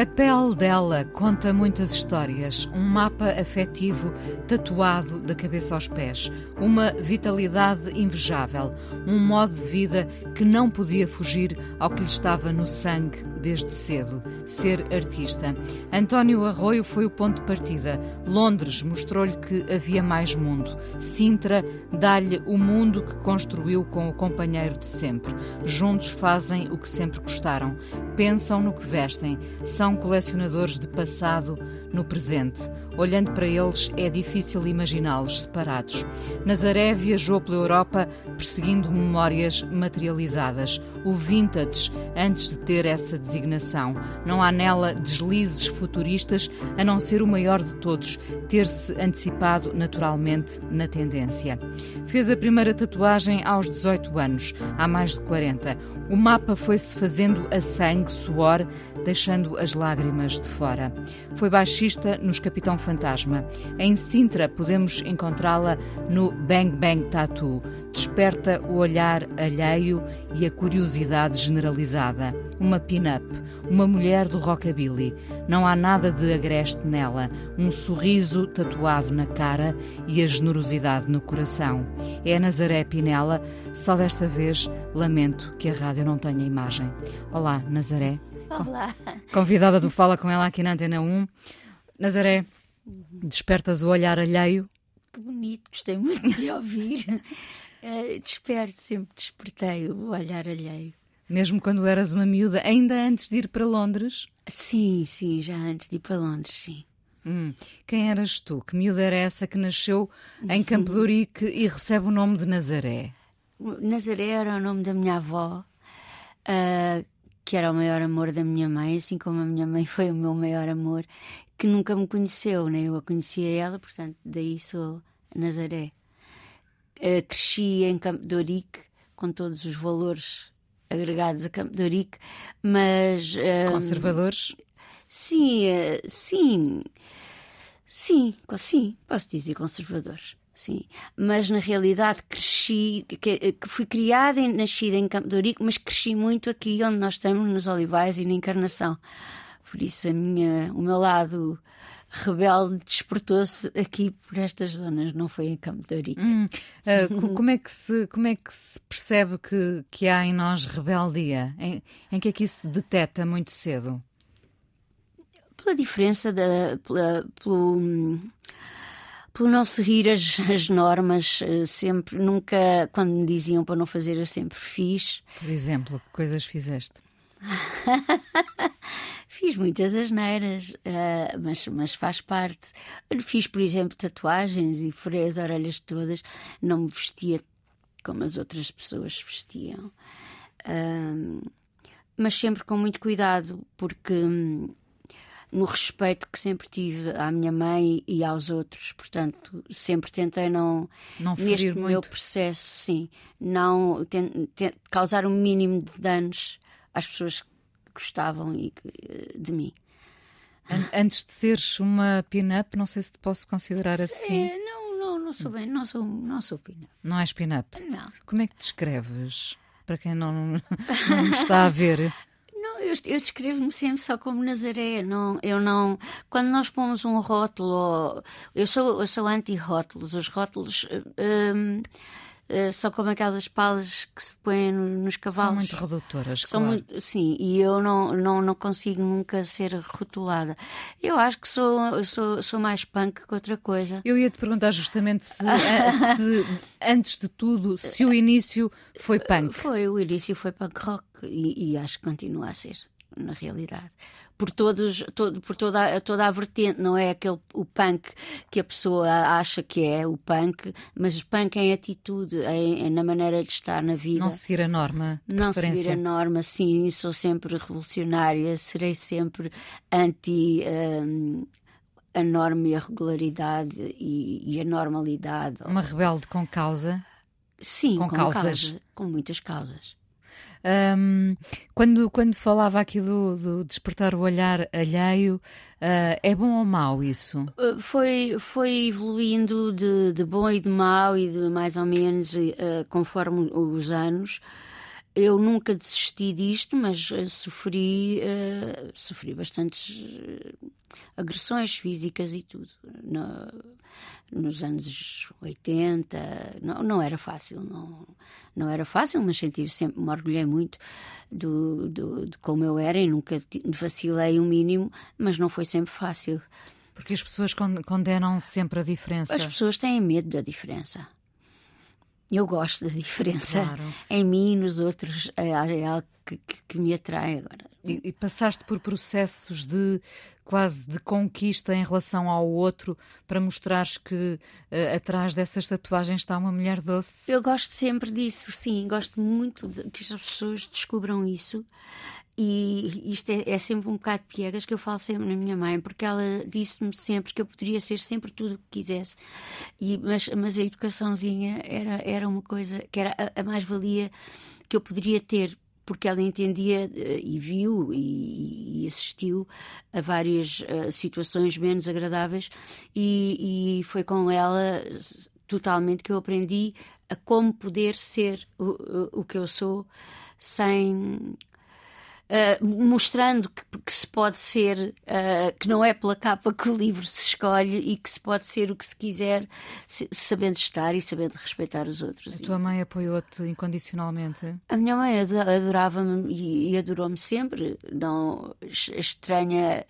A pele dela conta muitas histórias, um mapa afetivo tatuado da cabeça aos pés, uma vitalidade invejável, um modo de vida que não podia fugir ao que lhe estava no sangue desde cedo, ser artista. António Arroio foi o ponto de partida. Londres mostrou-lhe que havia mais mundo. Sintra dá-lhe o mundo que construiu com o companheiro de sempre. Juntos fazem o que sempre gostaram. Pensam no que vestem. São colecionadores de passado no presente. Olhando para eles, é difícil imaginá-los separados. Nazaré viajou pela Europa perseguindo memórias materializadas, o vintage, antes de ter essa designação. Não há nela deslizes futuristas, a não ser o maior de todos, ter-se antecipado naturalmente na tendência. Fez a primeira tatuagem aos 18 anos, há mais de 40. O mapa foi-se fazendo a sangue, suor, deixando as lágrimas de fora. Foi baixista nos Capitão Fantasma. Em Sintra podemos encontrá-la no Bang Bang Tattoo. Desperta o olhar alheio e a curiosidade generalizada. Uma pin-up, uma mulher do rockabilly. Não há nada de agreste nela. Um sorriso tatuado na cara e a generosidade no coração. É a Nazaré Pinela, só desta vez lamento que a rádio não tenha imagem. Olá, Nazaré. Olá. Convidada do Fala com ela aqui na Antena 1. Nazaré, despertas o olhar alheio? Que bonito, gostei muito de ouvir. Uh, desperto, sempre despertei o olhar alheio. Mesmo quando eras uma miúda, ainda antes de ir para Londres? Sim, sim, já antes de ir para Londres, sim. Hum. Quem eras tu? Que miúda era essa que nasceu em Campo de Ourique e recebe o nome de Nazaré? Nazaré era o nome da minha avó, uh, que era o maior amor da minha mãe, assim como a minha mãe foi o meu maior amor, que nunca me conheceu, né? Eu a conhecia ela, portanto, daí sou Nazaré. Uh, cresci em Campo de Ourique, com todos os valores agregados a Campo de Ourique, mas... Uh, Conservadores? Sim, uh, sim, sim, sim, posso dizer conservadores sim. Mas na realidade cresci, que, que fui criada e nascida em Campo de Ourique, mas cresci muito aqui onde nós estamos, nos Olivais e na Encarnação. Por isso a minha, o meu lado rebelde despertou-se aqui por estas zonas, não foi em Campo de Ourique. Hum, uh, como, é que se, como é que se percebe que, que há em nós rebeldia? Em, em que é que isso se detecta muito cedo? Pela diferença da. Pela, pelo, pelo não seguir as, as, normas, eh, sempre, nunca, quando me diziam para não fazer, eu sempre fiz. Por exemplo, que coisas fizeste? Fiz muitas asneiras, uh, mas, mas faz parte. Fiz, por exemplo, tatuagens e furei as orelhas todas. Não me vestia como as outras pessoas vestiam. Uh, mas sempre com muito cuidado, porque hum, no respeito que sempre tive à minha mãe e aos outros. Portanto, sempre tentei não, não neste muito. meu processo, sim, não causar o um mínimo de danos às pessoas que gostavam e, de mim. Antes de seres uma pin-up, não sei se te posso considerar assim. É, não, não, não sou bem, não sou, não sou pin-up. Não és pin-up? Não. Como é que descreves? Para quem não, não me está a ver. eu, eu descrevo-me sempre só como Nazaré. Não, eu não. Quando nós pomos um rótulo, eu sou, eu sou anti-rótulos. Os rótulos. Um, Uh, são como aquelas palas que se põem nos cavalos. São muito redutoras, são claro. Muito, sim, e eu não, não, não consigo nunca ser rotulada. Eu acho que sou, sou, sou mais punk que outra coisa. Eu ia te perguntar justamente se, se antes de tudo, se o início foi punk. Foi, o início foi punk rock e, e acho que continua a ser. Na realidade. Por, todos, todo, por toda, toda a vertente, não é aquele o punk que a pessoa acha que é o punk, mas punk em atitude, em, na maneira de estar na vida. Não seguir a norma. Não seguir a norma, sim, sou sempre revolucionária, serei sempre anti. Um, a norma e a regularidade e, e, a normalidade. Uma rebelde com causa? Sim, com, com causas. Causa, com muitas causas. Um, quando, quando falava aqui do, do despertar o olhar alheio, uh, é bom ou mau isso? Uh, foi, foi evoluindo de, de bom e de mau e de mais ou menos uh, conforme os anos. Eu nunca desisti disto, mas sofri, sofri bastantes agressões físicas e tudo. No, nos anos 80, não, não era fácil, não, não era fácil, mas senti sempre, me orgulhei muito do, do, de como eu era e nunca vacilei o um mínimo, mas não foi sempre fácil. Porque as pessoas condenam sempre a diferença. As pessoas têm medo da diferença. Eu gosto da diferença claro. em mim e nos outros. É, é algo que, que, que me atrai agora. E, e, passaste por processos de quase de conquista em relação ao outro para mostrares que uh, atrás dessas tatuagens está uma mulher doce? Eu gosto sempre disso, sim. Gosto muito de que as pessoas descubram isso. E isto é, é, sempre um bocado de piegas que eu falo sempre na minha mãe, porque ela disse-me sempre que eu poderia ser sempre tudo o que quisesse. E, mas, mas a educaçãozinha era, era uma coisa que era a, a mais-valia que eu poderia ter porque ela entendia eh, e viu e, assistiu a várias uh, situações menos agradáveis e, e, foi com ela totalmente que eu aprendi a como poder ser o, o que eu sou sem Uh, mostrando que, que, se pode ser, uh, que não é pela capa que o livro se escolhe e que se pode ser o que se quiser, se, sabendo estar e sabendo respeitar os outros. A tua mãe apoiou-te incondicionalmente? A minha mãe adorava-me e, e adorou-me sempre. Não estranha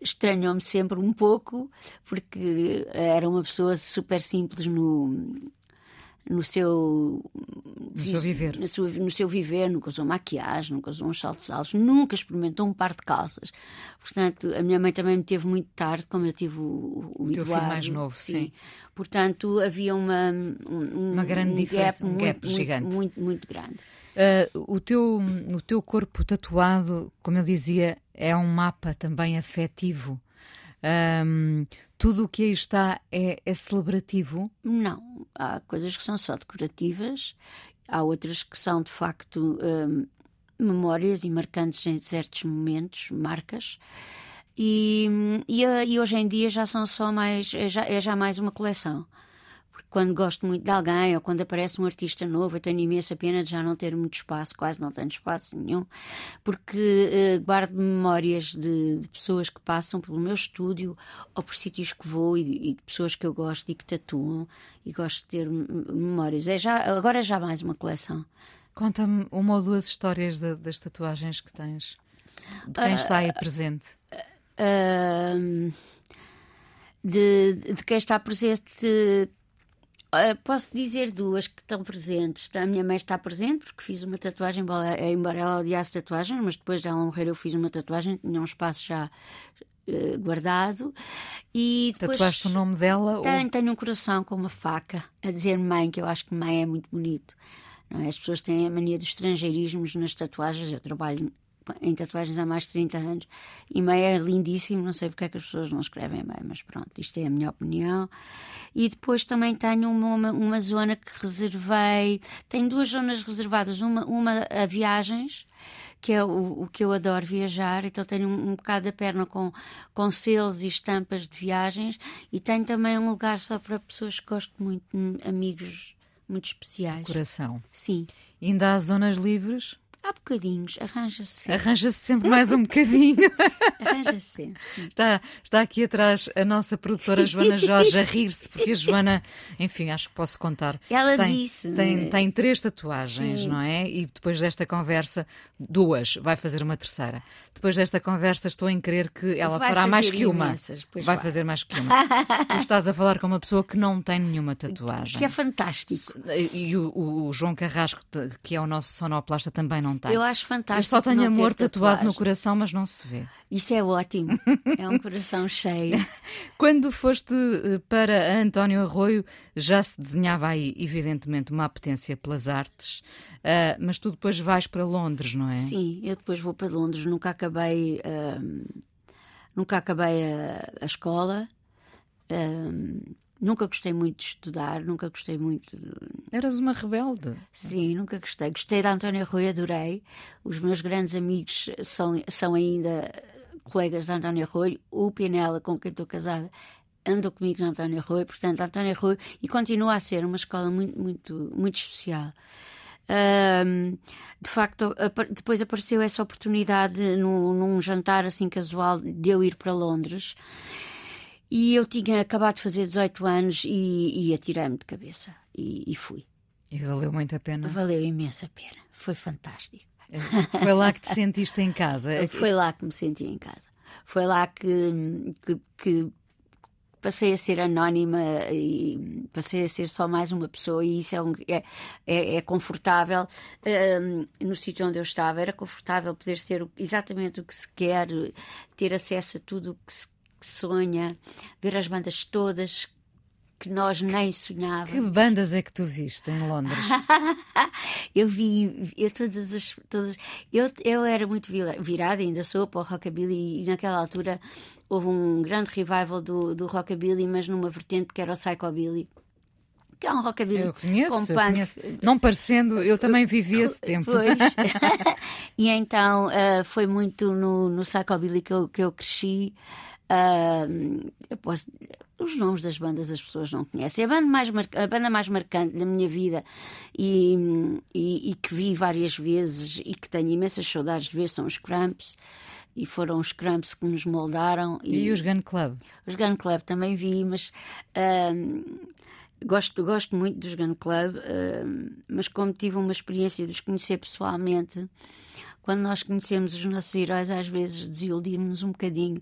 estranhou-me sempre um pouco porque era uma pessoa super simples no no seu, no seu viver. No seu, no seu viver, nunca usou maquiagem, nunca usou uns saltos altos, nunca experimentou um par de calças. Portanto, a minha mãe também me teve muito tarde, como eu tive o, o, o teu filho mais novo, sim. sim. Portanto, havia uma, um, uma grande um diferença, gap um gap muito, gigante. Muito, muito, muito grande. Uh, o, teu, o teu corpo tatuado, como eu dizia, é um mapa também afetivo. Um, tudo o que aí está é, é celebrativo? Não. Há coisas que são só decorativas, há outras que são de facto um, memórias e marcantes em certos momentos, marcas. E, e, e, hoje em dia já são só mais, é já, é já mais uma coleção quando gosto muito de alguém ou quando aparece um artista novo, eu tenho imensa pena de já não ter muito espaço, quase não tenho espaço nenhum, porque uh, guardo memórias de, de, pessoas que passam pelo meu estúdio ou por sítios que vou e, e, de pessoas que eu gosto e que tatuam e gosto de ter memórias. É já, agora é já mais uma coleção. Conta-me uma ou duas histórias de, das tatuagens que tens. De quem uh, está aí presente? Uh, de, de quem está presente posso dizer duas que estão presentes. A minha mãe está presente porque fiz uma tatuagem, embora ela odiasse tatuagem, mas depois dela morrer eu fiz uma tatuagem, tinha um espaço já uh, guardado. E depois, Tatuaste o nome dela? Tenho, ou... tenho um coração com uma faca a dizer mãe, que eu acho que mãe é muito bonito. É? As pessoas têm a mania dos estrangeirismos nas tatuagens. Eu trabalho em tatuagens há mais de 30 anos e meia é lindíssimo, não sei porque é que as pessoas não escrevem bem, mas pronto, isto é a minha opinião. E depois também tenho uma, uma, zona que reservei, tenho duas zonas reservadas, uma, uma a viagens, que é o, o que eu adoro viajar, então tenho um, um bocado da perna com, com selos e estampas de viagens e tenho também um lugar só para pessoas que gosto muito, amigos muito especiais. Coração. Sim. E ainda há zonas livres? Há bocadinhos, arranja-se. Arranja-se sempre mais um bocadinho. arranja-se sempre. Sim. Está, está aqui atrás a nossa produtora Joana Jorge a rir-se, porque a Joana, enfim, acho que posso contar. Ela tem, disse. Tem, tem três tatuagens, Sim. não é? E depois desta conversa, duas, vai fazer uma terceira. Depois desta conversa, estou em crer que ela vai fará mais que imensas, uma. Vai, vai fazer mais que uma. tu estás a falar com uma pessoa que não tem nenhuma tatuagem. Que é fantástico. E o, o João Carrasco, que é o nosso sonoplasta, também não não tem. Eu acho fantástico. Eu só tenho amor tatuado no coração, mas não se vê. Isso é ótimo. é um coração cheio. Quando foste eh, para António Arroio, já se desenhava aí, evidentemente, uma apetência pelas artes, ah, mas tu depois vais para Londres, não é? Sim, eu depois vou para Londres. Nunca acabei, hum, nunca acabei a, a escola. Hum, nunca gostei muito de estudar, nunca gostei muito. de- Eras uma rebelde. Sim, nunca gostei. Gostei da Antónia Rui, adorei. Os meus grandes amigos são, são ainda colegas da Antónia Rui. O Pinela, com quem estou casada, andou comigo na Antónia Rui. Portanto, a Antónia Rui, e continua a ser uma escola muito, muito, muito especial. Ahm, de facto, depois apareceu essa oportunidade num, num jantar assim casual de eu ir para Londres. E eu tinha acabado de fazer 18 anos e, e atirei-me de cabeça. E, e fui. E valeu muito a pena. Valeu imensa pena. Foi fantástico. Foi lá que te sentiste em casa. É Foi lá que me senti em casa. Foi lá que, que, que passei a ser anónima e passei a ser só mais uma pessoa e isso é, um- é, é, é confortável hum, no sítio onde eu estava era confortável poder ser exatamente o que se quer ter acesso a tudo o que se que sonha ver as bandas todas que nós nem sonhávamos Que bandas é que tu viste em Londres? eu vi eu todas as todas eu, eu era muito vira- virada ainda sou para o rockabilly e naquela altura houve um grande revival do, do rockabilly mas numa vertente que era o psychobilly que é um rockabilly Eu conheço, com eu punk conheço. Não parecendo, eu também vivi esse tempo. Pois. e então ah, foi muito no, no psychobilly que eu, que eu cresci. Ah, eu posso- os nomes das bandas as pessoas não conhecem. A banda mais, mar- a banda mais marcante da minha vida e, e, e que vi várias vezes e que tenho imensas saudades de ver são os Cramps. E foram os Cramps que nos moldaram. E os Gun Club? Os Gun Club também vi, mas ahm, gosto, gosto muito dos Gun Club, ahm, mas como tive uma experiência de os conhecer pessoalmente, quando nós conhecemos os nossos heróis, às vezes desiludimos um bocadinho.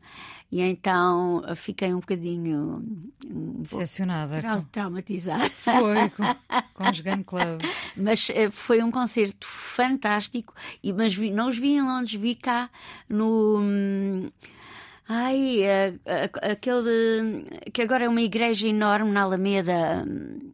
E então ah, fiquei um bocadinho um Decepcionada. com- traumatizada. Foi com, com os Gun Club. Mas eh, foi um concerto fantástico, e, mas vi- não os vi em Londres, vi cá no. hum, Ai, eh, a- aquele. que agora é uma igreja enorme na Alameda. hum,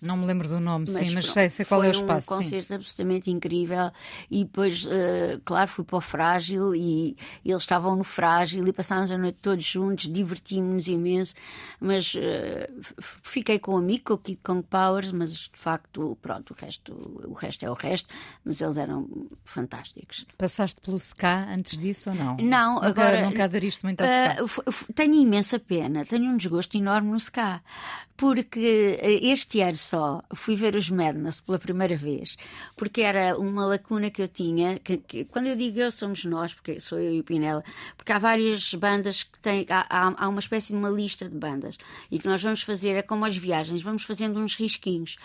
Não me lembro do nome, sim, mas pronto, sei, sei qual é o espaço. Foi um sim. concerto absolutamente incrível. E depois, eh, claro, fui para o Frágil e, e eles estavam no Frágil e passámos a noite todos juntos, divertimos-nos imenso. Mas eh, f- fiquei com um amigo, com o Kid Kong Powers, mas de facto, pronto, o resto, o resto é o resto. Mas eles eram fantásticos. Passaste pelo SCA antes disso ou não? Não, nunca, agora- Nunca aderiste muito ao Ah, SCA. f- f- tenho imensa pena, tenho um desgosto enorme no SCA, porque eh, este ano só fui ver os Madness pela primeira vez, porque era uma lacuna que eu tinha, que, que- quando eu digo eu somos nós, porque sou eu e o Pinela, porque há várias bandas que têm, há, há- uma espécie de uma lista de bandas, e que nós vamos fazer, é como as viagens, vamos fazendo uns risquinhos,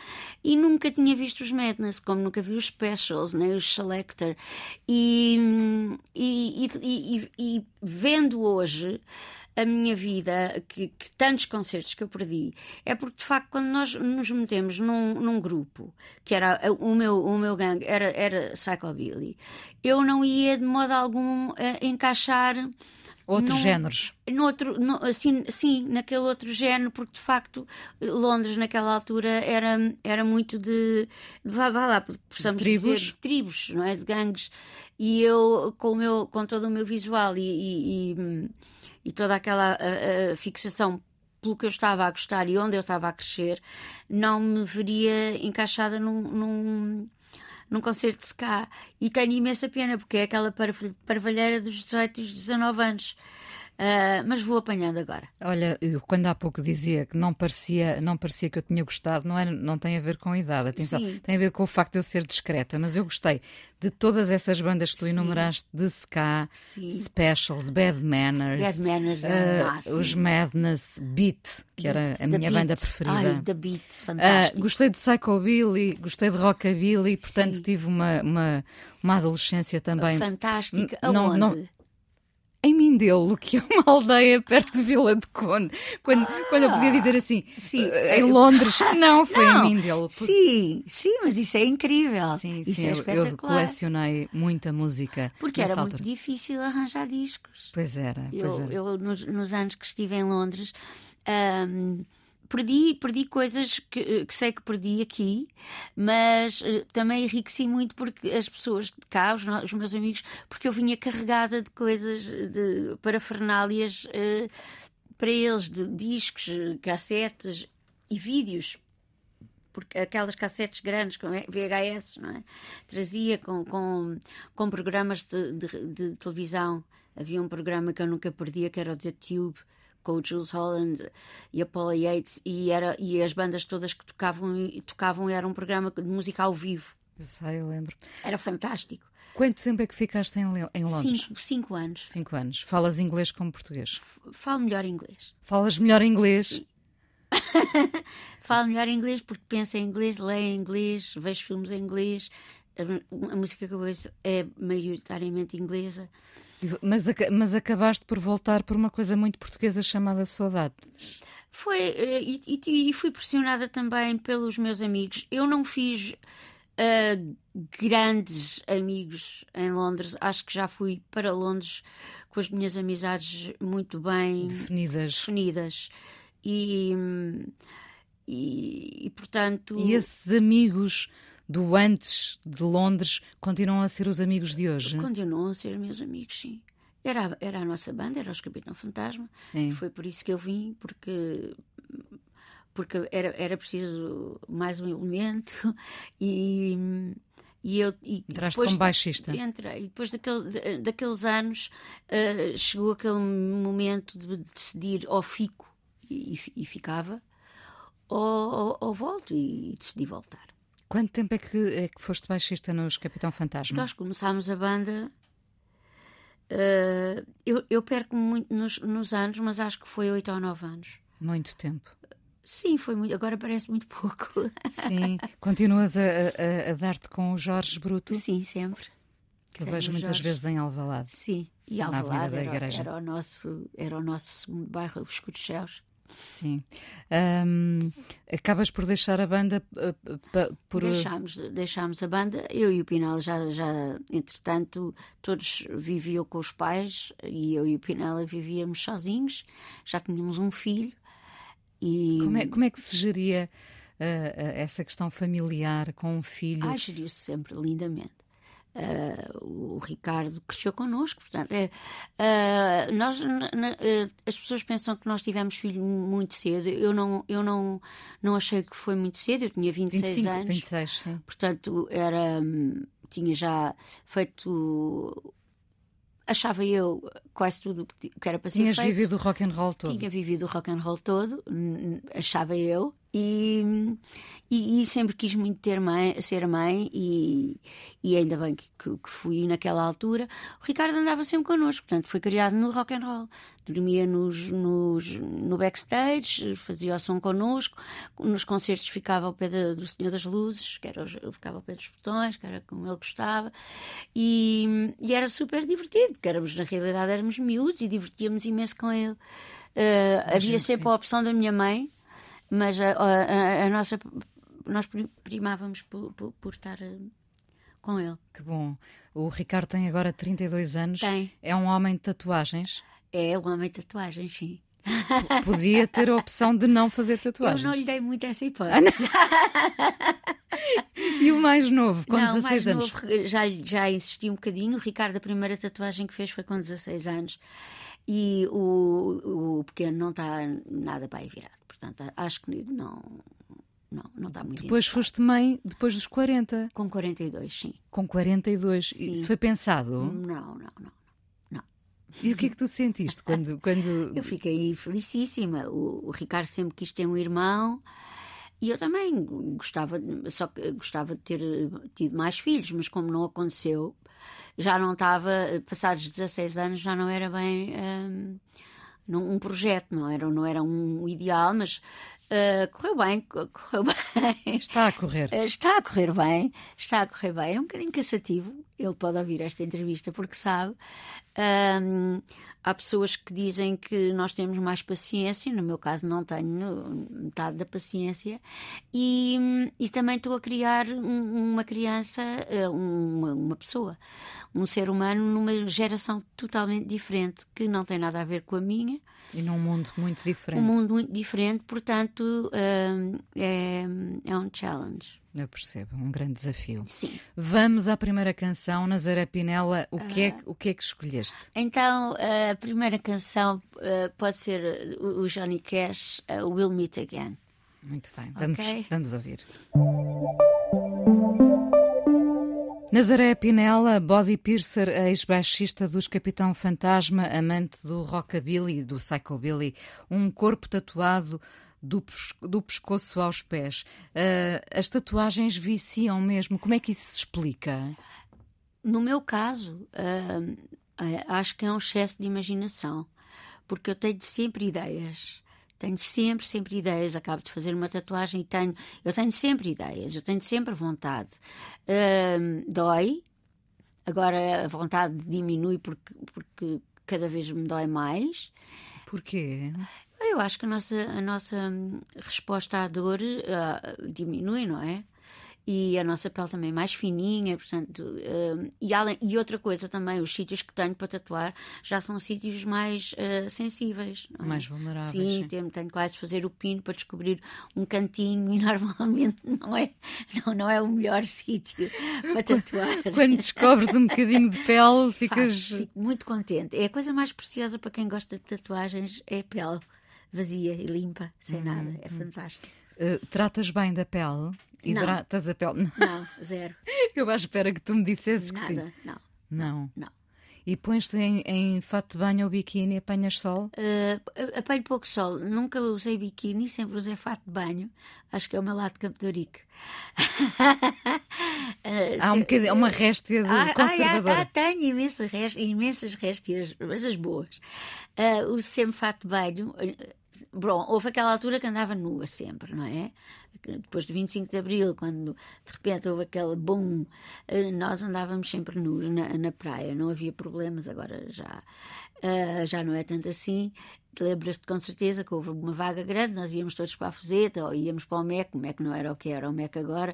e nunca tinha visto os Madness, como nunca vi os Specials, nem os Selector, e, e, e- e- e vendo hoje a minha vida, que, que tantos concertos que eu perdi, é porque de facto quando nós nos metemos num, num grupo, que era o meu, o meu gangue, era, era Psychobilly, eu não ia de modo algum eh, encaixar Outros num- géneros. Noutro, no, assim, sim, naquele outro género, porque de facto Londres naquela altura era, era muito de, de vá, vá lá, possamos tribos. dizer, de tribos, não é? De gangues. E eu, com, o meu, com todo o meu visual e, e, e, e toda aquela fixação pelo que eu estava a gostar e onde eu estava a crescer, não me veria encaixada num, num, num concerto de ska. E tenho imensa pena, porque é aquela parv- parvalheira dos 18 e dos 19 anos. Ah, mas vou apanhando agora. Olha, eu quando há pouco dizia que não parecia, não parecia que eu tinha gostado, não, é, não tem a ver com a idade, atenção, Sim. tem a ver com o facto de eu ser discreta, mas eu gostei de todas essas bandas que tu enumeraste, de Ska, Sim. Specials, Bad Manners, Bad Manners é máximo. os Madness, Beat, que era Beat, a The minha Beat. banda preferida. Ai, The Beat, Ah, fantástico. gostei de Psychobilly, gostei de Rockabilly, portanto Sim. tive uma, uma, uma adolescência também. Fantástico. N- não- Aonde? não- em Mindelo, que é uma aldeia perto de Vila de Conde, quando, ah, quando eu podia dizer assim, sim, eh, em Londres, não, foi não, em Mindelo. Por... Sim, sim, mas isso é incrível. Sim, isso sim, é eu, eu colecionei muita música. Porque era altura. muito difícil arranjar discos. Pois era, pois eu, era. Eu, nos, nos, anos que estive em Londres, um, perdi, perdi coisas que, que, sei que perdi aqui, mas uh, também enriqueci muito porque as pessoas de cá, os, os, meus amigos, porque eu vinha carregada de coisas, de parafernálias uh, para eles, de discos, cassetes e vídeos. Porque aquelas cassetes grandes, com VHS, não é? Trazia com, com, com programas de, de, de televisão. Havia um programa que eu nunca perdia, que era o The Tube, com o Jules Holland e a Paula Yates e, era, e as bandas todas que tocavam, tocavam era um programa de música ao vivo. Eu sei, eu lembro. Era fantástico. Quanto tempo é que ficaste em, em Londres? Cinco, cinco anos. Cinco anos. Falas inglês como português? Falo melhor inglês. Falas melhor inglês? Sim. Falo melhor inglês porque penso em inglês, leio em inglês, vejo filmes em inglês. A, a música que eu ouço é maioritariamente inglesa. Mas, mas acabaste por voltar por uma coisa muito portuguesa chamada saudades. Foi, eh, e, e, e fui pressionada também pelos meus amigos. Eu não fiz uh, grandes amigos em Londres. Acho que já fui para Londres com as minhas amizades muito bem definidas. definidas. E, e, e portanto. E esses amigos do antes de Londres continuam a ser os amigos de hoje? Continuam a ser meus amigos, sim. Era, era a nossa banda, era os Capitão Fantasma. Sim. Foi por isso que eu vim, porque porque era, era preciso mais um elemento e, e eu e Entraste depois, como baixista entrei, e depois daquele, daqueles anos uh, chegou aquele momento de decidir ou fico e, e ficava ou, ou, ou volto e decidi voltar Quanto tempo é que, é que foste baixista nos Capitão Fantasma? Nós começámos a banda. Uh, eu, eu perco muito nos, nos, anos, mas acho que foi oito ou nove anos. Muito tempo. Sim, foi muito. Agora parece muito pouco. Sim. Continuas a, a, a dar-te com o Jorge Bruto? Sim, sempre. Que eu vejo muitas Jorge. vezes em Alvalade. Sim, e Alvalade era, era, o nosso, era o nosso segundo bairro, os Escuros Sim. Um, acabas por deixar a banda uh, por. Deixámos, deixámos a banda. Eu e o Pinal já, já, entretanto, todos viviam com os pais e eu e o Pinela vivíamos sozinhos. Já tínhamos um filho. E... Como, é, como é que se geria uh, essa questão familiar com um filho? Ah, geriu-se sempre lindamente. Uh, o Ricardo cresceu connosco, portanto, é, uh, nós, na, uh, as pessoas pensam que nós tivemos filho muito cedo. Eu não, eu não, não achei que foi muito cedo. Eu tinha 26 25, anos, 26, sim. portanto, era, hum, tinha já feito achava eu quase tudo que era para ser Tinhas feito. vivido o rock and roll todo. Tinha vivido o rock and roll todo, achava eu. E, e, e, sempre quis muito ter mãe, ser mãe e, e ainda bem que, que, que, fui naquela altura. O Ricardo andava sempre connosco, portanto foi criado no rock and roll. Dormia nos, nos, no backstage, fazia o som connosco, nos concertos ficava ao pé da, do Senhor das Luzes, que era, ficava ao pé dos botões, que era como ele gostava, e, e era super divertido, porque éramos, na realidade éramos miúdos e divertíamos imenso com ele. Uh, havia sempre sim. a opção da minha mãe mas a, a, a nossa nós primávamos por, por, por, estar eh, com ele. Que bom. O Ricardo tem agora 32 anos. Tem. É um homem de tatuagens? É um homem de tatuagens, sim. Podia ter a opção de não fazer tatuagens. Eu não lhe dei muito essa hipótese. e o mais novo, com não, 16 mais anos? Novo, já, já insisti um bocadinho. O Ricardo, a primeira tatuagem que fez foi com 16 anos. E o, o pequeno não está nada aí virado. Portanto, acho que não. Não, não está muito Depois foste mãe depois dos 40. Com 42, sim. Com 42. Sim. Isso foi pensado? Não, não, não. não. E o que é que tu sentiste quando. quando... Eu fiquei felicíssima. O, o Ricardo sempre quis ter um irmão. E eu também gostava, só que gostava de ter tido mais filhos, mas como não aconteceu, já não estava, passados 16 anos, já não era bem um, um projeto, não era, não era um ideal, mas uh, correu bem, correu bem. Está a correr. Está a correr bem, está a correr bem. É um bocadinho cansativo. Ele pode ouvir esta entrevista porque sabe. Um, há pessoas que dizem que nós temos mais paciência, no meu caso não tenho metade da paciência, e, e também estou a criar uma criança, eh, uma, uma pessoa, um ser humano numa geração totalmente diferente, que não tem nada a ver com a minha. E num mundo muito diferente. Um mundo muito diferente, portanto, é, é um challenge. Eu percebo, um grande desafio. Sim. Vamos à primeira canção, Nazaré Pinela. O que, é, o que é que escolheste? Então, a primeira canção uh, pode ser o Johnny Cash, uh, We'll Meet Again. Muito bem, vamos, okay. vamos ouvir. Nazaré Pinela, body piercer, ex-baixista dos Capitão Fantasma, amante do rockabilly e do psychobilly, um corpo tatuado do, do pescoço aos pés. Uh, as tatuagens viciam mesmo. Como é que isso se explica? No meu caso, uh, acho que é um excesso de imaginação, porque eu tenho sempre ideias. Tenho sempre, sempre ideias. Acabo de fazer uma tatuagem e tenho. Eu tenho sempre ideias, eu tenho sempre vontade. Uh, dói. Agora a vontade diminui porque, porque cada vez me dói mais. Porquê? Eu acho que a nossa, a nossa hum, resposta à dor uh, diminui, não é? e a nossa pele também é mais fininha, portanto, uh, e, além, e outra coisa também, os sítios que tenho para tatuar já são sítios mais uh, sensíveis, é? mais vulneráveis. Sim, sim. Tenho, tenho quase de fazer o pino para descobrir um cantinho e normalmente não é, não, não é o melhor sítio para tatuar. Quando descobres um bocadinho de pele, ficas. Faço, fico muito contente. É a coisa mais preciosa para quem gosta de tatuagens, é a pele vazia e limpa, sem hum, nada. É hum. fantástico. Uh, tratas bem da pele? Hidratas não. a pele? Não, zero. Eu à espera que tu me dissesses nada, que sim. Não. Não. Não. E pões-te em, em, fato de banho ou biquíni, apanhas sol? Uh, apanho pouco sol. Nunca usei biquíni, sempre usei fato de banho. Acho que é o meu lado de Campo de Ourique. uh, há um bocadinho, uma réstia de ah, conservadora. Ah, ah, tenho imensas, imensas réstias, mas as boas. Uh, uso sempre fato de banho. Bom, houve aquela altura que andava nua sempre, não é? Depois do 25 de Abril, quando de repente houve aquele boom, eh, nós andávamos sempre nus na, na praia, não havia problemas, agora já, uh, já não é tanto assim. Lembras-te com certeza que houve uma vaga grande, nós íamos todos para a Fuseta ou íamos para o MEC, o MEC não era o que era o MEC agora,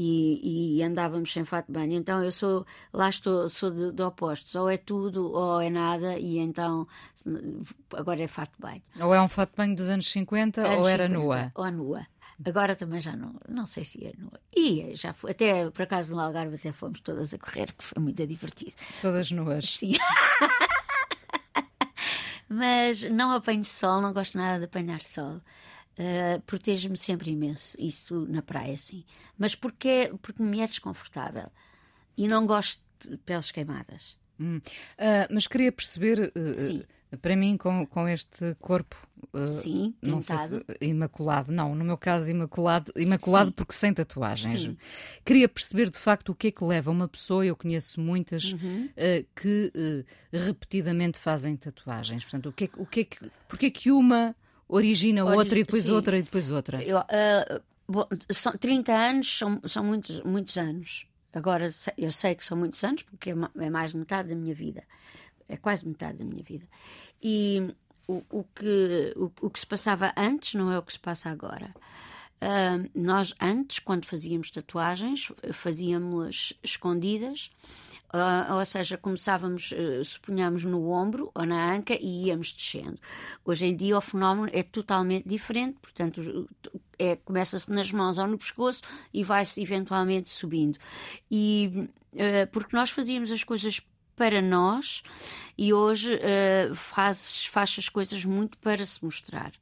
e, e, andávamos sem fato de banho. Então eu sou, lá estou, sou de, de, opostos, ou é tudo ou é nada, e então agora é fato de banho. Ou é um fato de banho dos anos 50 anos ou era 50, nua? Ou nua. Agora também já não, não sei se é nua. E já foi, até por acaso no Algarve até fomos todas a correr, que foi muito divertido. Todas nuas. Sim. Mas não apanho sol, não gosto nada de apanhar sol. Uh, Protejo-me sempre imenso, isso na praia, sim. Mas porque, porque me é desconfortável. E não gosto de peles queimadas. Hum. Uh, mas queria perceber, uh, para mim, com, com este corpo Sim, não sei se, imaculado, não, no meu caso, imaculado, imaculado porque sem tatuagens. Sim. Queria perceber de facto o que é que leva uma pessoa, eu conheço muitas, uhum. que repetidamente fazem tatuagens. Portanto, o que é, o que, é que, porque é que uma origina Origi outra e depois sim. outra e depois outra. Eu, uh, bom, são, 30 anos são, são muitos, muitos anos. Agora eu sei que são muitos anos porque é, é mais de metade da minha vida. É quase metade da minha vida. E o, o, que, o, o que se passava antes não é o que se passa agora. Uh, nós antes, quando fazíamos tatuagens, fazíamos escondidas Uh, ou seja, começávamos, uh, suponhamos, no ombro ou na anca e íamos descendo. Hoje em dia o fenómeno é totalmente diferente, portanto, é, começa-se nas mãos ou no pescoço e vai-se eventualmente subindo. E uh, porque nós fazíamos as coisas para nós e hoje uh, faz, faz as coisas muito para se mostrar.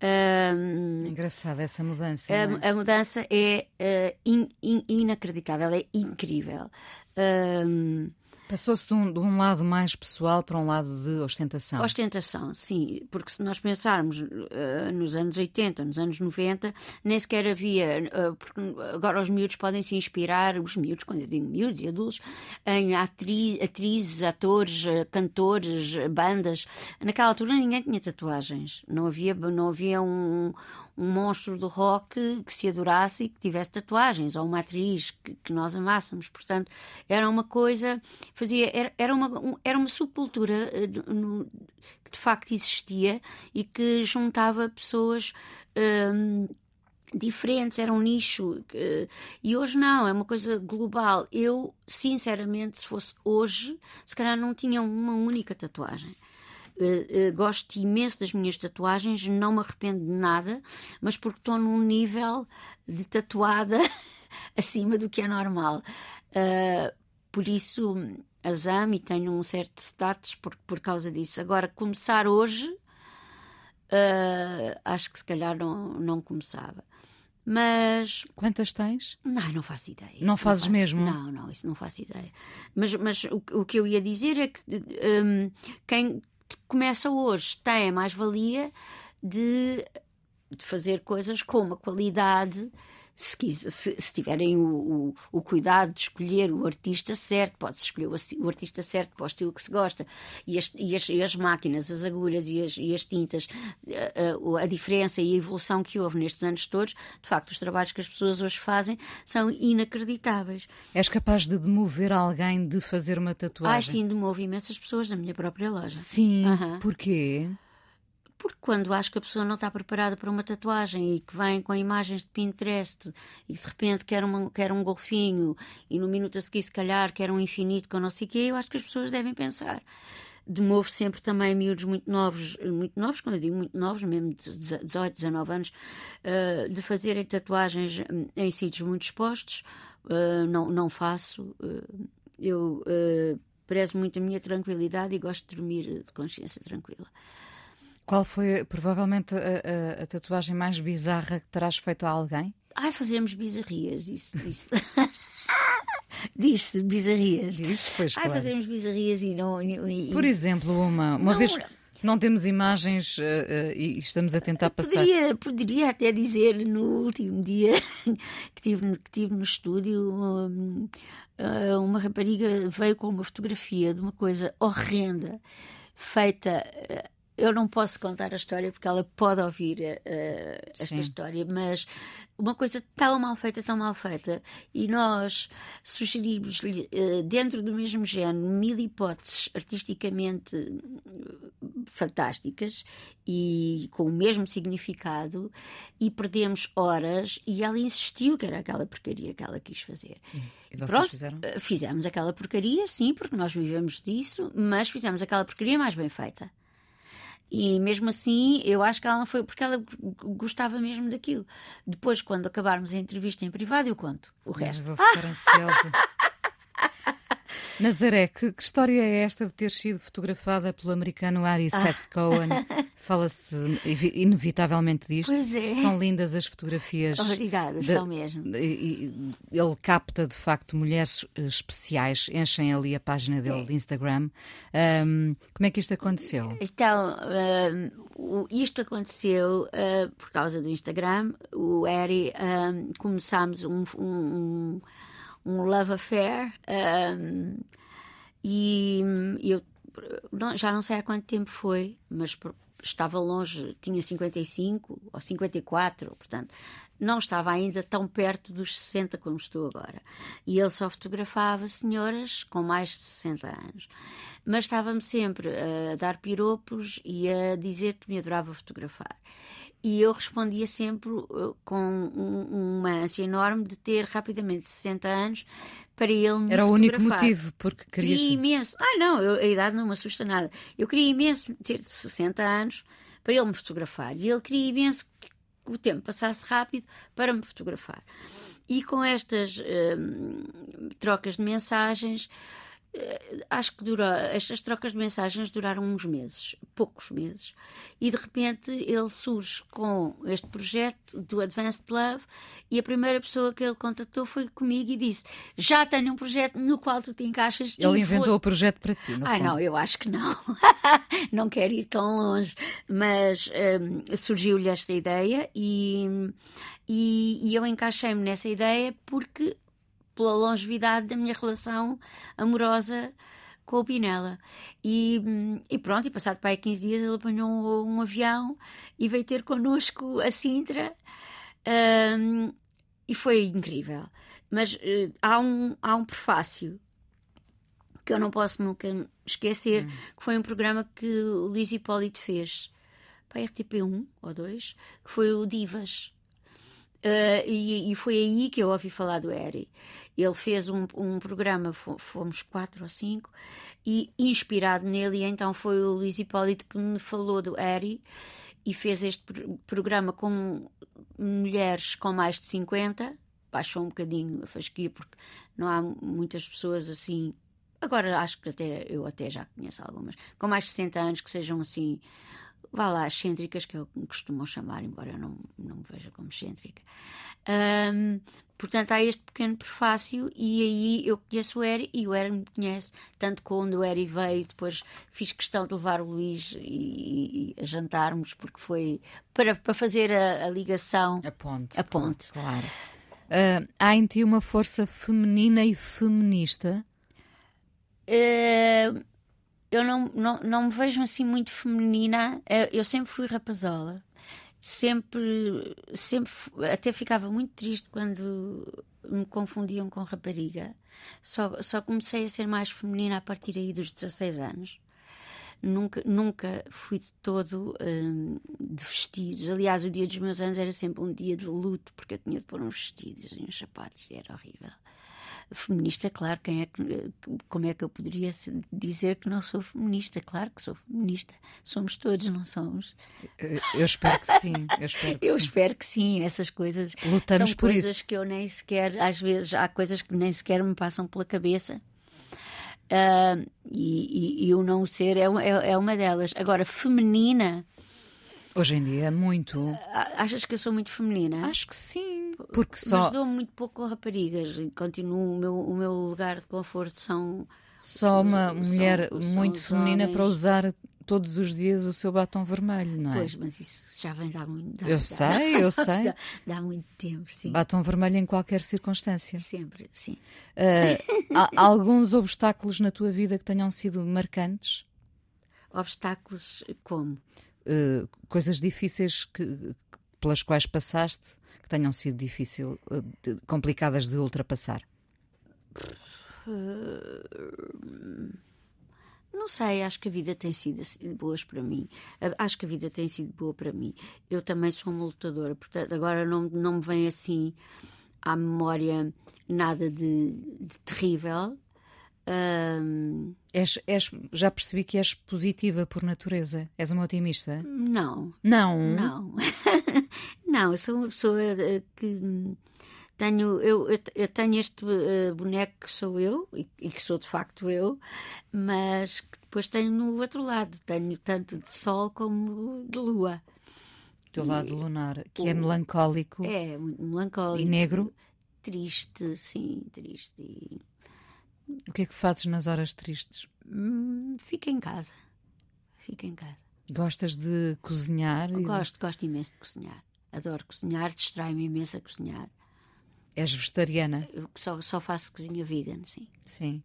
Um, Engraçada essa mudança. A, é? a mudança é uh, in, in, inacreditável, é incrível. Um, Passou-se de, um, de, um, lado mais pessoal para um lado de ostentação. Ostentação, sim, porque se nós pensarmos uh, nos anos 80, nos anos 90, nem sequer havia, uh, porque agora os miúdos podem se inspirar, os miúdos, quando eu digo miúdos e adultos, em atriz, atrizes, atores, uh, cantores, bandas. Naquela altura ninguém tinha tatuagens, não havia, não havia um, um monstro do rock que se adorasse e que tivesse tatuagens, ou uma atriz que, que nós amássemos. Portanto, era uma coisa, fazia, era, era, uma, um, era uma subcultura uh, no, que de facto existia e que juntava pessoas. Um, diferentes, era um nicho. E hoje não, é uma coisa global. Eu, sinceramente, se fosse hoje, se calhar não tinha uma única tatuagem. Uh, uh, gosto imenso das minhas tatuagens, não me arrependo de nada, mas porque estou num nível de tatuada acima do que é normal. Uh, por isso as amo e tenho um certo status por, por causa disso. Agora, começar hoje, acho que se calhar não, não começava. Mas. Quantas tens? Não, não faço ideia. Não isso fazes não faço, mesmo? Não, não, isso não faço ideia. Mas, mas o, o que eu ia dizer é que um, quem começa hoje tem a mais-valia de, de fazer coisas com uma qualidade se, se, se tiverem o, o, o, cuidado de escolher o artista certo, pode-se escolher o, o, artista certo para o estilo que se gosta, e as, e as, e as máquinas, as agulhas e as, e as tintas, a, a, a, diferença e a evolução que houve nestes anos todos, de facto, os trabalhos que as pessoas hoje fazem são inacreditáveis. És capaz de demover alguém de fazer uma tatuagem? Ah, sim, demovo imensas pessoas da minha própria loja. Sim, uhum. porquê? Porque quando acho que a pessoa não está preparada para uma tatuagem e que vem com imagens de Pinterest e de repente quer, uma, quer um golfinho e no minuto a seguir, se calhar, quer um infinito com não sei o quê, eu acho que as pessoas devem pensar. Demovo sempre também miúdos muito novos, muito novos, quando eu digo muito novos, mesmo de 18, 19 anos, uh, de fazerem tatuagens em sítios muito expostos. Uh, não, não faço. Uh, eu prezo muito a minha tranquilidade e gosto de dormir de consciência tranquila. Qual foi provavelmente a, a, a, tatuagem mais bizarra que terás feito a alguém? Ai, fazemos bizarrias, isso. isso. Diz-se bizarrias. Diz, pois, Ai, claro. fazemos bizarrias e não. E, Por exemplo, uma, uma não, vez. Não temos imagens uh, uh, e estamos a tentar passar. Poderia, poderia até dizer no último dia que tive, que tive no estúdio, um, uh, uma rapariga veio com uma fotografia de uma coisa horrenda feita eu não posso contar a história porque ela pode ouvir uh, esta Sim. história, mas uma coisa tão mal feita, tão mal feita, e nós sugerimos-lhe, uh, dentro do mesmo género, mil hipóteses artisticamente fantásticas e com o mesmo significado, e perdemos horas, e ela insistiu que era aquela porcaria que ela quis fazer. E vocês Pronto, fizeram? Fizemos aquela porcaria, sim, porque nós vivemos disso, mas fizemos aquela porcaria mais bem feita. E mesmo assim, eu acho que ela não foi porque ela gostava mesmo daquilo. Depois, quando acabarmos a entrevista em privado, eu conto o resto. Eu vou ficar ansiosa. Nazaré, que, que, história é esta de ter sido fotografada pelo americano Ari ah. Seth Cohen? Fala-se inevitavelmente disto. Pois é. São lindas as fotografias. Obrigada, de, são mesmo. De, de, ele capta, de facto, mulheres eh, especiais, enchem ali a página dele é. de Instagram. Um, como é que isto aconteceu? Então, um, isto aconteceu uh, por causa do Instagram. O Ari, um, começámos um, um um love affair. Um, e eu não, já não sei há quanto tempo foi, mas estava longe, tinha 55 ou 54, portanto, não estava ainda tão perto dos 60 como estou agora. E ele só fotografava senhoras com mais de 60 anos. Mas estava-me sempre a dar piropos e a dizer que me adorava fotografar e eu respondia sempre uh, com um, uma ânsia enorme de ter rapidamente 60 anos para ele me Era o único motivo, porque querias... Queria imenso. Ah, não, eu, a idade não me assusta nada. Eu queria imenso ter 60 anos para ele me fotografar. E ele queria imenso que o tempo passasse rápido para me fotografar. E com estas hum, trocas de mensagens acho que dura, estas trocas de mensagens duraram uns meses, poucos meses, e de repente ele surge com este projeto do Advanced Love e a primeira pessoa que ele contactou foi comigo e disse: Já tenho um projeto no qual tu te encaixas. Ele inventou o projeto para ti, no Ah, não, eu acho que não. não quero ir tão longe, mas um, surgiu-lhe esta ideia e, e, e eu encaixei-me nessa ideia porque pela longevidade da minha relação amorosa com o Pinela. E, e pronto, e passado para aí 15 dias ele apanhou um, um avião e veio ter connosco a Sintra. Um, e foi incrível. Mas uh, há, um, há um prefácio que eu não posso nunca esquecer, hum. que foi um programa que o Luís Hipólito fez para a RTP1 ou 2, que foi o Divas. Uh, e, e, foi aí que eu ouvi falar do Eri. Ele fez um, um programa, fomos quatro ou cinco, e inspirado nele, então foi o Luís Hipólito que me falou do Eri e fez este programa com mulheres com mais de 50. Baixou um bocadinho a fasquia, porque não há muitas pessoas assim. Agora acho que até eu até já conheço algumas, com mais de 60 anos que sejam assim vá lá, excêntricas, que o que me costumam chamar, embora eu não, não me veja como excêntrica. Um, portanto, há este pequeno prefácio, e aí eu conheço o Eri e o Eri me conhece. Tanto quando o Eri veio, depois fiz questão de levar o Luís e, e a jantarmos, porque foi para, para fazer a, a ligação. A ponte. A ponte. Claro. Uh, há em ti uma força feminina e feminista? Uh, eu não, não, não me vejo assim muito feminina. Eu sempre fui rapazola. Sempre, sempre, até ficava muito triste quando me confundiam com rapariga. Só, só comecei a ser mais feminina a partir aí dos 16 anos. Nunca, nunca fui de todo hum, de vestidos. Aliás, o dia dos meus anos era sempre um dia de luto, porque eu tinha de pôr uns vestidos e uns sapatos, e era horrível feminista, claro, quem é que, como é que eu poderia dizer que não sou feminista? Claro que sou feminista. Somos todos, não somos? Eu espero que sim. Eu espero que, eu sim. Espero que sim. Essas coisas Lutamos são por coisas isso. que eu nem sequer, às vezes, há coisas que nem sequer me passam pela cabeça. Uh, e, e, e, o não ser é, é, é uma delas. Agora, feminina. Hoje em dia é muito. Achas que eu sou muito feminina? Acho que sim. Porque só... Mas dou muito pouco com raparigas e continuo. O meu, o meu lugar de conforto são. Só uma mulher são, muito são feminina homens. para usar todos os dias o seu batom vermelho, não é? Pois, mas isso já vem dar muito. Dá, eu dá, sei, eu sei. Dá, dá, muito tempo, sim. Batom vermelho em qualquer circunstância. Sempre, sim. Uh, há alguns obstáculos na tua vida que tenham sido marcantes? Obstáculos como? Uh, coisas difíceis que, pelas quais passaste que tenham sido difícil, de, complicadas de ultrapassar? Não sei, acho que a vida tem sido boa para mim. Acho que a vida tem sido boa para mim. Eu também sou uma lutadora, portanto, agora não, não me vem assim à memória nada de, de terrível. Um... És, és, já percebi que és positiva por natureza. És uma otimista? Não. Não? Não. não, eu sou uma pessoa que tenho eu, eu tenho este uh, boneco que sou eu e, e, que sou de facto eu, mas que depois tenho no outro lado, tenho tanto de sol como de lua. Do lado lunar, que o, é melancólico. É, muito melancólico. E negro? Triste, sim, triste. E... O que é que fazes nas horas tristes? Hum, fico em casa. Fico em casa. Gostas de cozinhar? Gosto, de... gosto imenso de cozinhar. Adoro cozinhar, distrai-me imenso a cozinhar. És vegetariana? Eu só, só faço cozinha vegan, sim. Sim,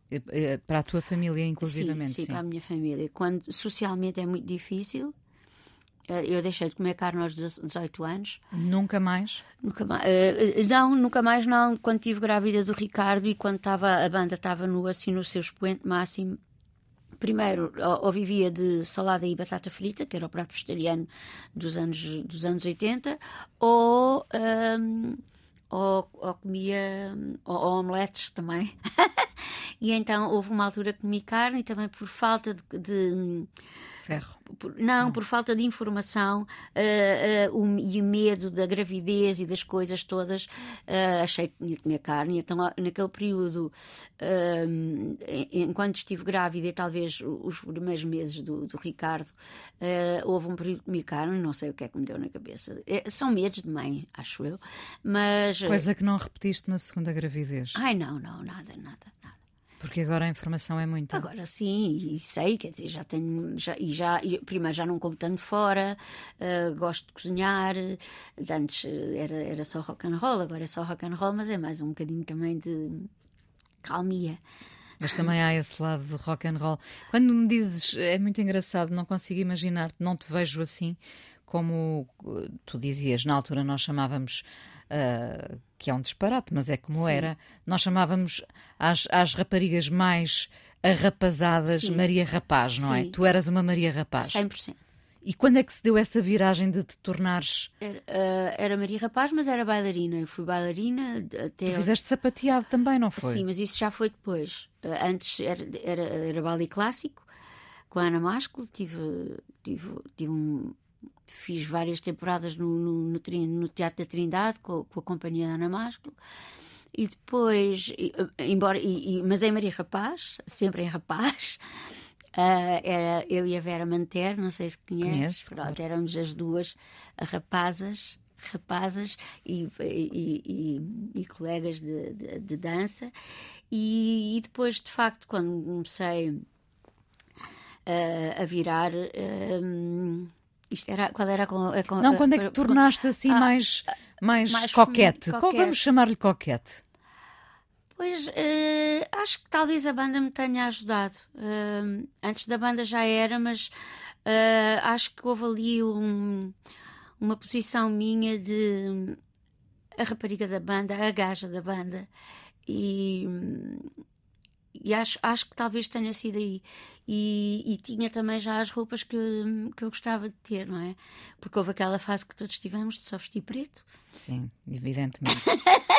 para a tua família, inclusivamente. Sim, sim, sim, para a minha família. Quando socialmente é muito difícil, eu deixei de comer carne aos 18 anos. Nunca mais? Nunca mais. Não, nunca mais não. Quando estive grávida do Ricardo e quando estava, a banda estava no, assim, no seu expoente máximo, primeiro ou, ou, vivia de salada e batata frita, que era o prato vegetariano dos anos, dos anos 80, ou, um, ou, ou, comia ou, ou omeletes também. e então houve uma altura que comi carne e também por falta de, de ferro. Por, não, por falta de informação uh, uh, um, e medo da gravidez e das coisas todas, uh, achei que tinha de comer carne. Então, naquele período, enquanto estive grávida e talvez os primeiros meses do, do Ricardo, houve um período de comer carne, não sei o que é que me deu na cabeça. É, são medos de mãe, acho eu. Mas, Coisa que não repetiste na segunda gravidez. Ai, não, não, nada, nada. Porque agora a informação é muita. Agora sim, e sei, quer dizer, já tenho. Já, e já, e, primeiro já não como tanto fora, uh, gosto de cozinhar. Antes era, era só rock and roll, agora é só rock and roll, mas é mais um bocadinho também de calmia. Mas também há esse lado de rock and roll. Quando me dizes, é muito engraçado, não consigo imaginar, não te vejo assim, como tu dizias, na altura nós chamávamos. Uh, que é um disparate, mas é como Sim. era. Nós chamávamos às, às raparigas mais arrapazadas Sim. Maria Rapaz, não é? Sim. é? Tu eras uma Maria Rapaz. 100%. E quando é que se deu essa viragem de te tornares. Era, uh, era Maria Rapaz, mas era bailarina. Eu fui bailarina até. Tu fizeste sapateado também, não foi? Sim, mas isso já foi depois. Uh, antes era, era, era balé clássico, com a Ana Másculo. Tive, tive, tive um, fiz várias temporadas no, no, no, Teatro da Trindade com, com, a companhia da Ana Másculo. E depois, embora, e, e, mas em Maria Rapaz, sempre em Rapaz, Uh, era eu e a Vera Manter, não sei se conheces, Pronto, claro. éramos as duas rapazas rapazas e, e, e, e colegas de, de, de dança e, depois de facto quando comecei uh, a virar uh, isto era qual era com, com não quando é que tornaste assim ah, mais mais, mais coquete. coquete vamos chamar-lhe coquete Pois, uh, acho que talvez a banda me tenha ajudado. Uh, antes da banda já era, mas uh, acho que houve ali um, uma posição minha de a rapariga da banda, a gaja da banda. E, e acho, acho que talvez tenha sido aí. E, e, tinha também já as roupas que, que eu gostava de ter, não é? Porque houve aquela fase que todos tivemos de só vestir preto. Sim, evidentemente.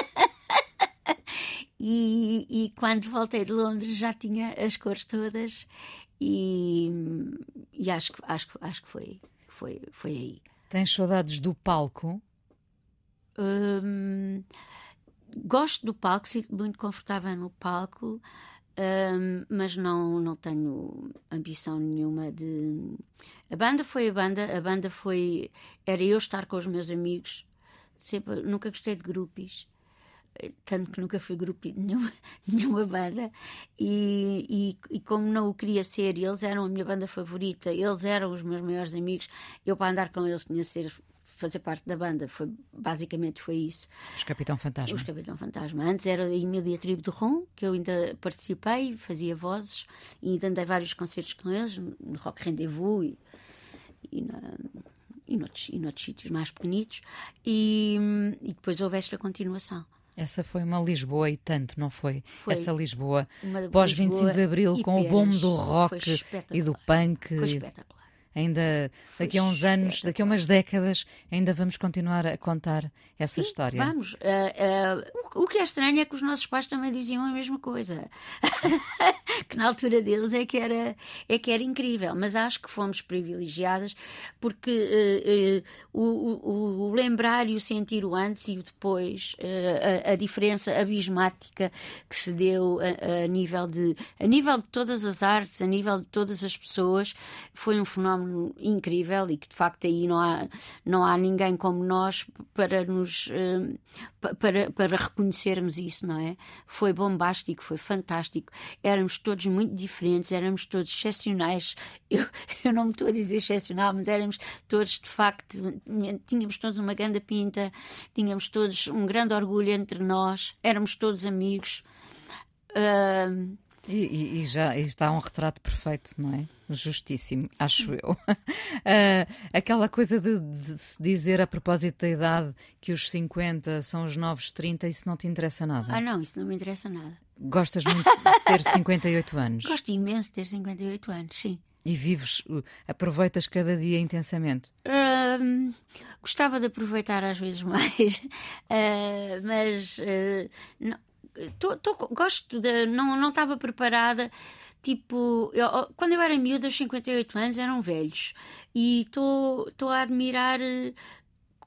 E, e quando voltei de Londres já tinha as cores todas e, e acho, acho, acho que foi, foi, foi aí. Tens saudades do palco? Hum, gosto do palco, sinto muito confortável no palco, hum, mas não, não tenho ambição nenhuma de. A banda foi a banda, a banda foi. Era eu estar com os meus amigos, sempre, nunca gostei de grupos tanto que nunca fui grupo de nenhuma, nenhuma banda e, e, e, como não o queria ser eles eram a minha banda favorita eles eram os meus maiores amigos eu para andar com eles tinha ser fazer parte da banda foi basicamente foi isso. Os Capitão Fantasma. Os Capitão Fantasma. Antes era a Emília Tribo de Ron que eu ainda participei fazia vozes e ainda andei vários concertos com eles no Rock Rendezvous e, e na e noutros, e noutros sítios mais pequenitos. E, e depois houve esta continuação. Essa foi uma Lisboa e tanto, não foi? foi. Essa Lisboa. Pós 25 de Abril, com o boom do rock e do punk. Foi espetacular ainda daqui a uns anos, daqui a umas décadas, ainda vamos continuar a contar essa Sim, história. Vamos. Uh, uh, o, que é estranho é que os nossos pais também diziam a mesma coisa. que na altura deles é que, era, é que era incrível. Mas acho que fomos privilegiadas porque uh, o, o, o, lembrar e o sentir o antes e o depois, a, a, diferença abismática que se deu a, a, nível de, a nível de todas as artes, a nível de todas as pessoas, foi um fenómeno incrível e que de facto aí não há, não há ninguém como nós para nos uh, para, para reconhecermos isso, não é? Foi bombástico, foi fantástico. Éramos todos muito diferentes, éramos todos excepcionais. Eu, eu não me estou a dizer excepcional, mas éramos todos de facto, tínhamos todos uma grande pinta, tínhamos todos um grande orgulho entre nós, éramos todos amigos. Uh, e, e, já está um retrato perfeito, não é? Justíssimo, acho Sim. eu. Uh, aquela coisa de, de, se dizer a propósito da idade que os 50 são os novos 30, isso não te interessa nada? Ah, não, isso não me interessa nada. Gostas muito de ter 58 anos? Gosto imenso de ter 58 anos, sim. E vives, aproveitas cada dia intensamente? Uh, gostava de aproveitar às vezes mais, uh, mas uh, não, tô, tô, gosto de. Não, não estava preparada. Tipo, eu, quando eu era miúda, aos 58 anos eram velhos. E estou a admirar.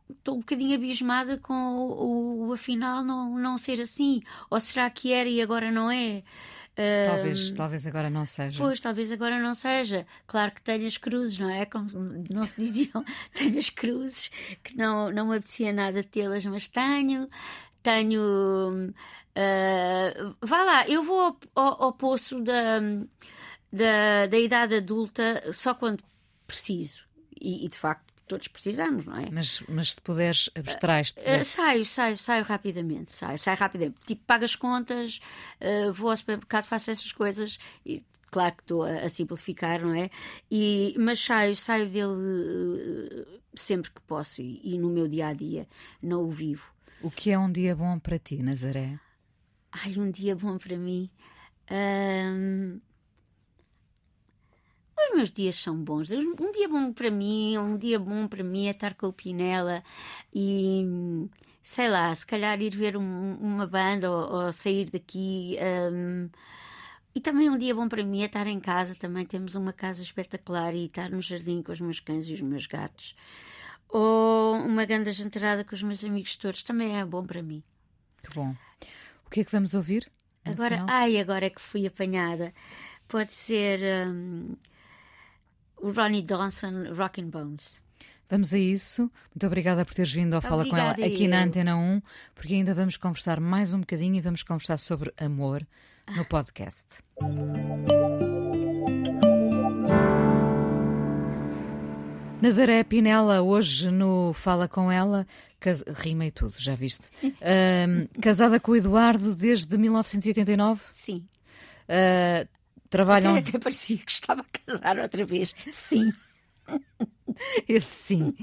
Estou um bocadinho abismada com o, o, afinal não, não ser assim. Ou será que era e agora não é? Talvez, talvez agora não seja. Pois, talvez agora não seja. Claro que tenho as cruzes, não é? Como não se diziam, tenho as cruzes, que não, não me apetecia nada tê-las, mas tenho. Tenho Uh, vá lá, eu vou ao, ao, ao poço da, da, da, idade adulta só quando preciso. E, e, de facto todos precisamos, não é? Mas, mas se puderes abstrais-te. Uh, saio, saio, saio rapidamente, saio, saio rapidamente. Tipo, pago as contas, uh, vou ao supermercado, faço essas coisas e claro que estou a, a, simplificar, não é? E, mas saio, saio dele uh, sempre que posso e, e, no meu dia a dia não o vivo. O que é um dia bom para ti, Nazaré? Ai, um dia bom para mim. Um... Os meus dias são bons. Um dia bom para mim, um dia bom para mim é estar com o Pinela e sei lá, se calhar ir ver um, uma banda ou, ou, sair daqui. Um... E também um dia bom para mim é estar em casa. Também temos uma casa espetacular e estar no jardim com os meus cães e os meus gatos. Ou uma grande jantarada com os meus amigos todos também é bom para mim. Que bom. O que é que vamos ouvir? Agora, ai, agora é que fui apanhada. Pode ser um, o Ronnie Dawson, Rockin' Bones. Vamos a isso. Muito obrigada por teres vindo ao Fala com ela aqui na Antena 1, porque ainda vamos conversar mais um bocadinho e vamos conversar sobre amor no podcast. Nazaré Pinela, hoje no Fala Com Ela, cas... rima e tudo, já viste? Uh, casada com o Eduardo desde 1989? Sim. Uh, trabalham... Até, até parecia que estava a casar outra vez. Sim. Esse sim.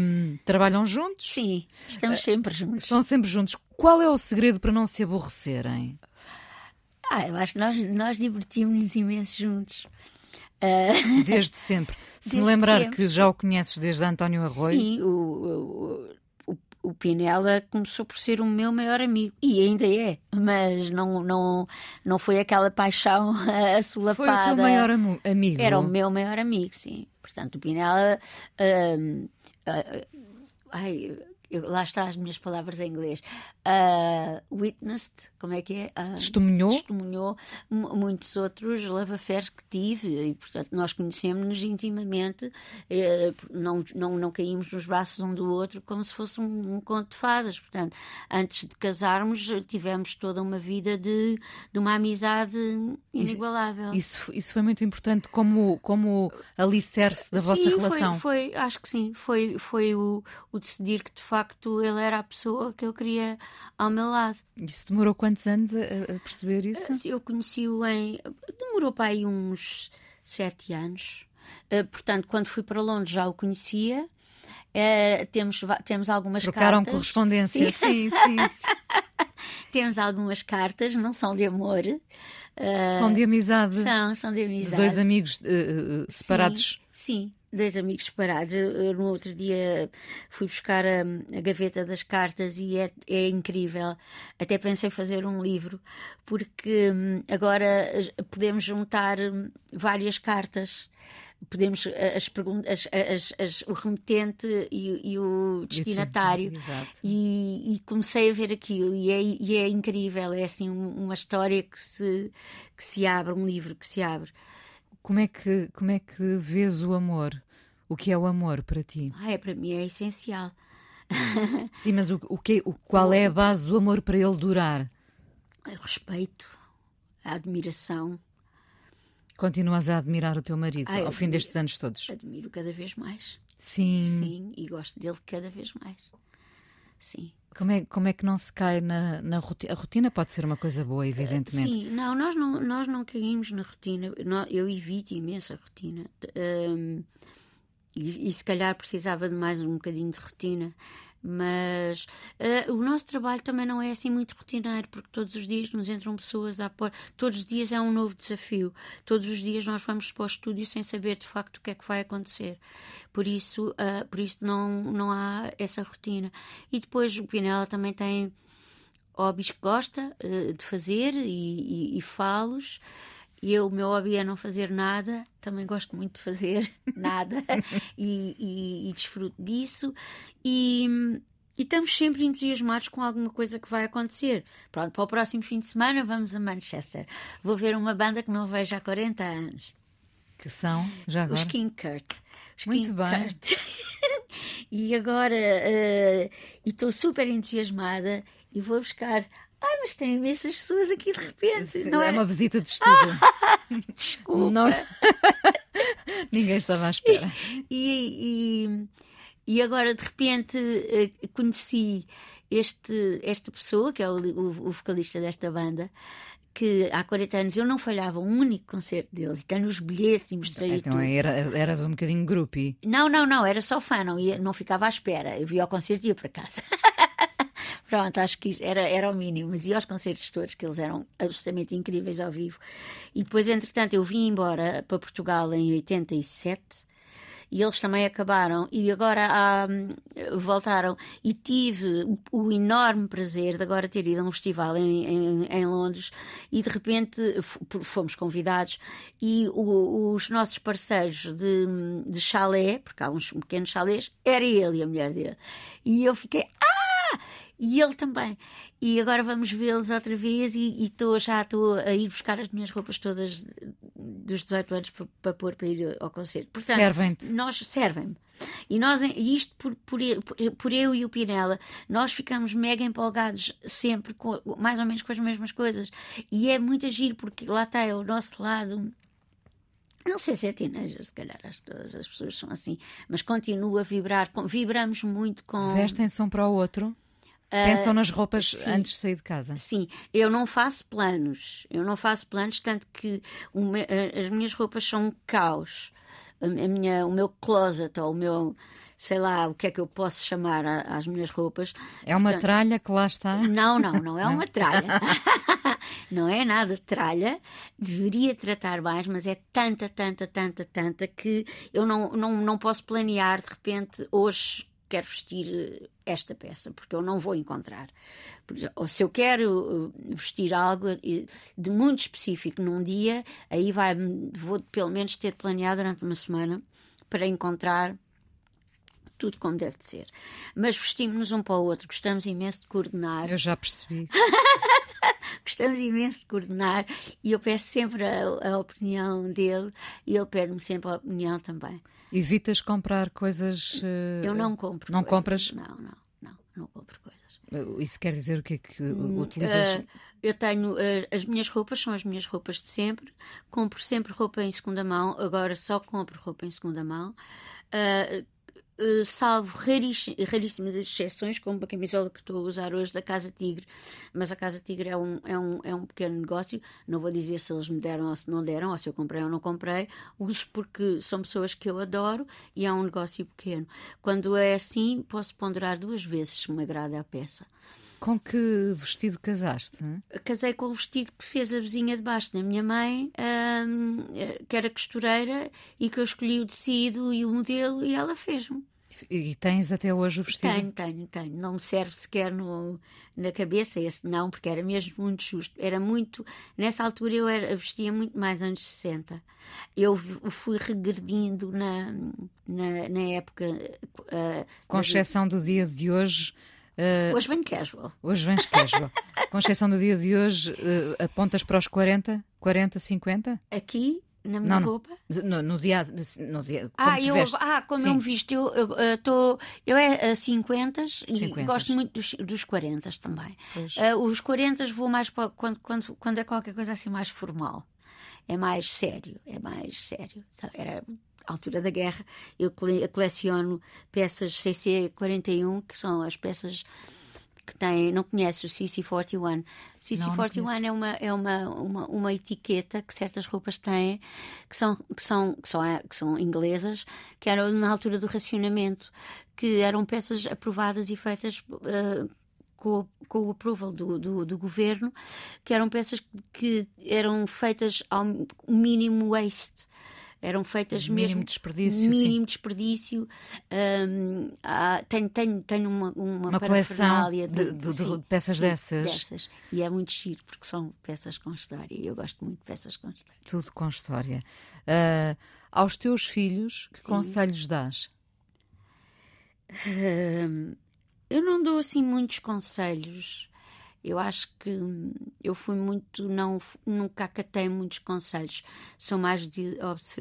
Um, trabalham juntos? Sim, estamos sempre juntos. Estão sempre juntos. Qual é o segredo para não se aborrecerem? Ah, eu acho que nós, nós divertimos-nos imenso juntos. Uh... Desde sempre. Se desde me lembrar sempre. que já o conheces desde António Arroio. Sim, o, o, o, o Pinela começou por ser o meu maior amigo e ainda é, mas não, não, não foi aquela paixão assolapada. Foi o teu maior amigo? Era o meu maior amigo, sim. Portanto, o Pinela. Uh, uh, ai, eu, lá está as minhas palavras em inglês. Uh, witnessed, como é que é? Uh, testemunhou? Testemunhou muitos outros affairs que tive e, portanto, nós conhecemos-nos intimamente, eh, não, não, não caímos nos braços um do outro como se fosse um, um, conto de fadas. Portanto, antes de casarmos, tivemos toda uma vida de, de uma amizade inigualável. Isso, isso foi muito importante como, como alicerce da sim, vossa relação. Foi, foi, acho que sim, foi, foi o, o decidir que de facto ele era a pessoa que eu queria ao meu lado. Isso demorou quantos anos a, a perceber isso? Eu conheci-o em. demorou para aí uns sete anos. Uh, portanto, quando fui para Londres já o conhecia. Uh, temos, temos algumas Trocaram cartas. correspondência, sim, sim. sim, temos algumas cartas, não são de amor. Uh, são de amizade. São, são de amizade. De dois amigos separados. Sim, sim dois amigos separados. Eu, no outro dia fui buscar a, a gaveta das cartas e é, é, incrível. Até pensei fazer um livro, porque hum, agora podemos juntar hum, várias cartas. Podemos as perguntas, as, as, o remetente e, e o destinatário. E, e, comecei a ver aquilo e é, e é incrível. É assim uma história que se, que se abre, um livro que se abre. Como é que, como é que vês o amor? O que é o amor para ti? Ah, é, para mim é essencial. Sim, mas o, o que, o, qual é a base do amor para ele durar? O respeito, a admiração. Continuas a admirar o teu marido ao fim destes anos todos? Admiro cada vez mais. Sim. Sim, e gosto dele cada vez mais. Sim. Como é, como é que não se cai na, na rotina? A rotina pode ser uma coisa boa, evidentemente. Sim, não, nós não, nós não caímos na rotina. Eu evito imenso a rotina. Um, e, e, se calhar precisava de mais um bocadinho de rotina. Mas uh, o nosso trabalho também não é assim muito rotineiro, porque todos os dias nos entram pessoas a pôr. Todos os dias é um novo desafio. Todos os dias nós vamos para o estúdio sem saber de facto o que é que vai acontecer. Por isso, uh, por isso não, não há essa rotina. E depois o Pinela também tem hobbies que gosta uh, de fazer e, e, e falos. E eu, o meu hobby é não fazer nada, também gosto muito de fazer nada e, e, e, desfruto disso. E, e estamos sempre entusiasmados com alguma coisa que vai acontecer. Pronto, para o próximo fim de semana vamos a Manchester. Vou ver uma banda que não vejo há 40 anos. Que são, já agora? Os King Kurt. Os Muito King bem. Kurt. e agora uh, estou super entusiasmada e vou buscar Ai, mas tem imensas pessoas aqui de repente. Não é era... uma visita de estudo. Desculpa. Não, Ninguém estava à espera. E, e, e agora, de repente, eh, conheci este, esta pessoa, que é o, o, o vocalista desta banda, que há 40 anos eu não falhava um único concerto deles e tenho os bilhetes e mostrei Então tudo. era, eras um bocadinho groupie. Não, não, não, era só fã, não, ia, não ficava à espera. Eu via ao concerto e ia para casa. Pronto, acho que era, era o mínimo. Mas ia aos concertos todos, que eles eram absolutamente incríveis ao vivo. E depois, entretanto, eu vim embora para Portugal em 87 e eles também acabaram e agora ah, voltaram e tive o enorme prazer de agora ter ido a um festival em, em, em Londres e de repente fomos convidados e o, os nossos parceiros de, de chalé, porque há uns pequenos chalés, era ele e a mulher dele. E eu fiquei, ah! E ele também. E agora vamos vê-los outra vez e, e tô, já estou a ir buscar as minhas roupas todas dos 18 anos para, para pôr para ir ao concerto. Servem-te. Nós servem-me. E nós, isto por, por, por, eu e o Pinela, nós ficamos mega empolgados sempre, com, mais ou menos com as mesmas coisas. E é muito agir, porque lá está, é o nosso lado. Não sei se é teenager, se calhar as, todas as pessoas são assim, mas continua a vibrar, vibramos muito com. Vestem-se um para o outro? Pensam nas roupas sim, antes de sair de casa? Sim, eu não faço planos. Eu não faço planos, tanto que uma, as minhas roupas são um caos. A minha, o meu closet, ou o meu, sei lá, o que é que eu posso chamar às minhas roupas. É uma Portanto, tralha que lá está? Não, não, não é uma tralha. não é nada de tralha. Deveria tratar mais, mas é tanta, tanta, tanta, tanta que eu não, não, não posso planear de repente hoje quero vestir eh, esta peça, porque eu não vou encontrar. Ou se eu quero eh, vestir algo eh, de muito específico num dia, aí vai, vou pelo menos ter planeado durante uma semana para encontrar tudo como deve de ser. Mas vestimos-nos um para o outro, gostamos imenso de coordenar. Eu já percebi. gostamos imenso de coordenar e eu peço sempre a, a opinião dele e ele pede-me sempre a opinião também. Evitas comprar coisas. Uh, eu não compro. Não coisas. compras? Não, não, não, não compro coisas. Isso quer dizer o que é que utilizas? Uh, eu tenho uh, as minhas roupas, são as minhas roupas de sempre. Compro sempre roupa em segunda mão, agora só compro roupa em segunda mão. Uh, Uh, salvo raríssimas exceções, como a camisola que estou a usar hoje da Casa Tigre, mas a Casa Tigre é um, é um, é um pequeno negócio, não vou dizer se eles me deram ou se não deram, ou se eu comprei ou não comprei, uso porque são pessoas que eu adoro e é um negócio pequeno. Quando é assim, posso ponderar duas vezes se me agrada a peça. Com que vestido casaste? Casei com o vestido que fez a vizinha de baixo da minha mãe, hum, que era costureira, e que eu escolhi o tecido e o modelo e ela fez-me. E tens até hoje o vestido? Tenho, tenho, tenho. Não me serve sequer no, na cabeça esse não, porque era mesmo muito justo. Era muito. Nessa altura eu era, vestia muito mais anos 60. Eu fui regredindo na, na, na época. Uh, Com exceção do dia de hoje Uh, hoje vem casual. Hoje vens casual. Com exceção do dia de hoje, uh, apontas para os 40, 40, 50? Aqui, na minha não, roupa? No, no, dia. No dia ah, eu, ah, como Sim. eu me visto, eu, eu, eu, tô, eu é a 50 e gosto muito dos, dos 40 também. Uh, os 40 vou mais para quando, quando, quando é qualquer coisa assim mais formal. É mais sério, é mais sério. Então, era altura da guerra, eu coleciono peças CC41, que são as peças que têm, não conhece o CC41. CC41 é, uma, é uma, uma, uma, etiqueta que certas roupas têm, que são, que, são, que, são, que são inglesas, que eram na altura do racionamento, que eram peças aprovadas e feitas. Uh, com, com, o approval do, do, do, governo, que eram peças que eram feitas ao mínimo waste eram feitas mínimo mesmo desperdício, mínimo sim. desperdício. Um, há, tenho, tenho, tenho uma, uma, uma coleção de, de, de, sim, de peças sim, dessas. dessas. E é muito giro porque são peças com história. E eu gosto muito de peças com história. Tudo com história. Uh, aos teus filhos, que conselhos dás? Uh, eu não dou assim muitos conselhos. Eu acho que eu fui muito, não, nunca acatei muitos conselhos, sou mais de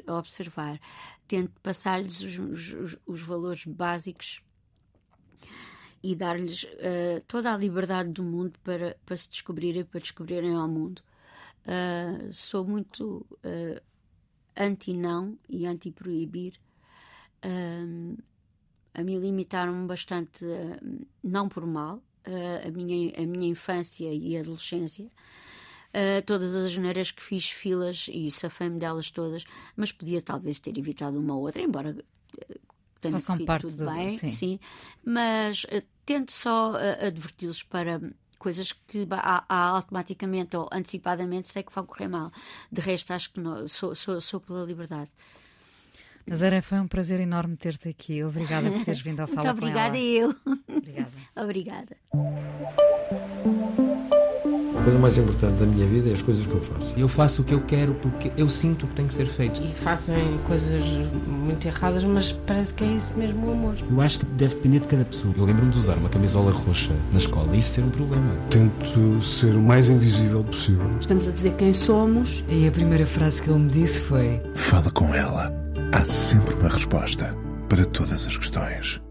observar. Tento passar-lhes os, os, os, valores básicos e dar-lhes uh, toda a liberdade do mundo para, para se descobrirem, para descobrirem ao mundo. Uh, sou muito uh, anti-não e anti-proibir. Um, a mim limitaram-me bastante, não por mal, uh, a, minha, a minha infância e adolescência. Uh, todas as geneiras que fiz filas e safei-me delas todas, mas podia talvez ter evitado uma ou outra, embora uh, tenha Façam parte tudo do, bem, sim. sim. mas uh, tento só uh, adverti-los para coisas que há, há automaticamente ou antecipadamente sei que vão correr mal. De resto, acho que não, sou, sou, sou pela liberdade. Nazaré, foi um prazer enorme ter-te aqui. Obrigada por teres vindo ao Fala Muito obrigada com ela. eu. Obrigada. obrigada. A coisa mais importante da minha vida é as coisas que eu faço. Eu faço o que eu quero porque eu sinto que tem que ser feito. E fazem coisas muito erradas, mas parece que é isso mesmo o amor. Eu acho que deve depender de cada pessoa. Eu lembro-me de usar uma camisola roxa na escola e isso ser um problema. Tento ser o mais invisível possível. Estamos a dizer quem somos. E a primeira frase que ele me disse foi: Fala com ela. Há sempre uma resposta para todas as questões.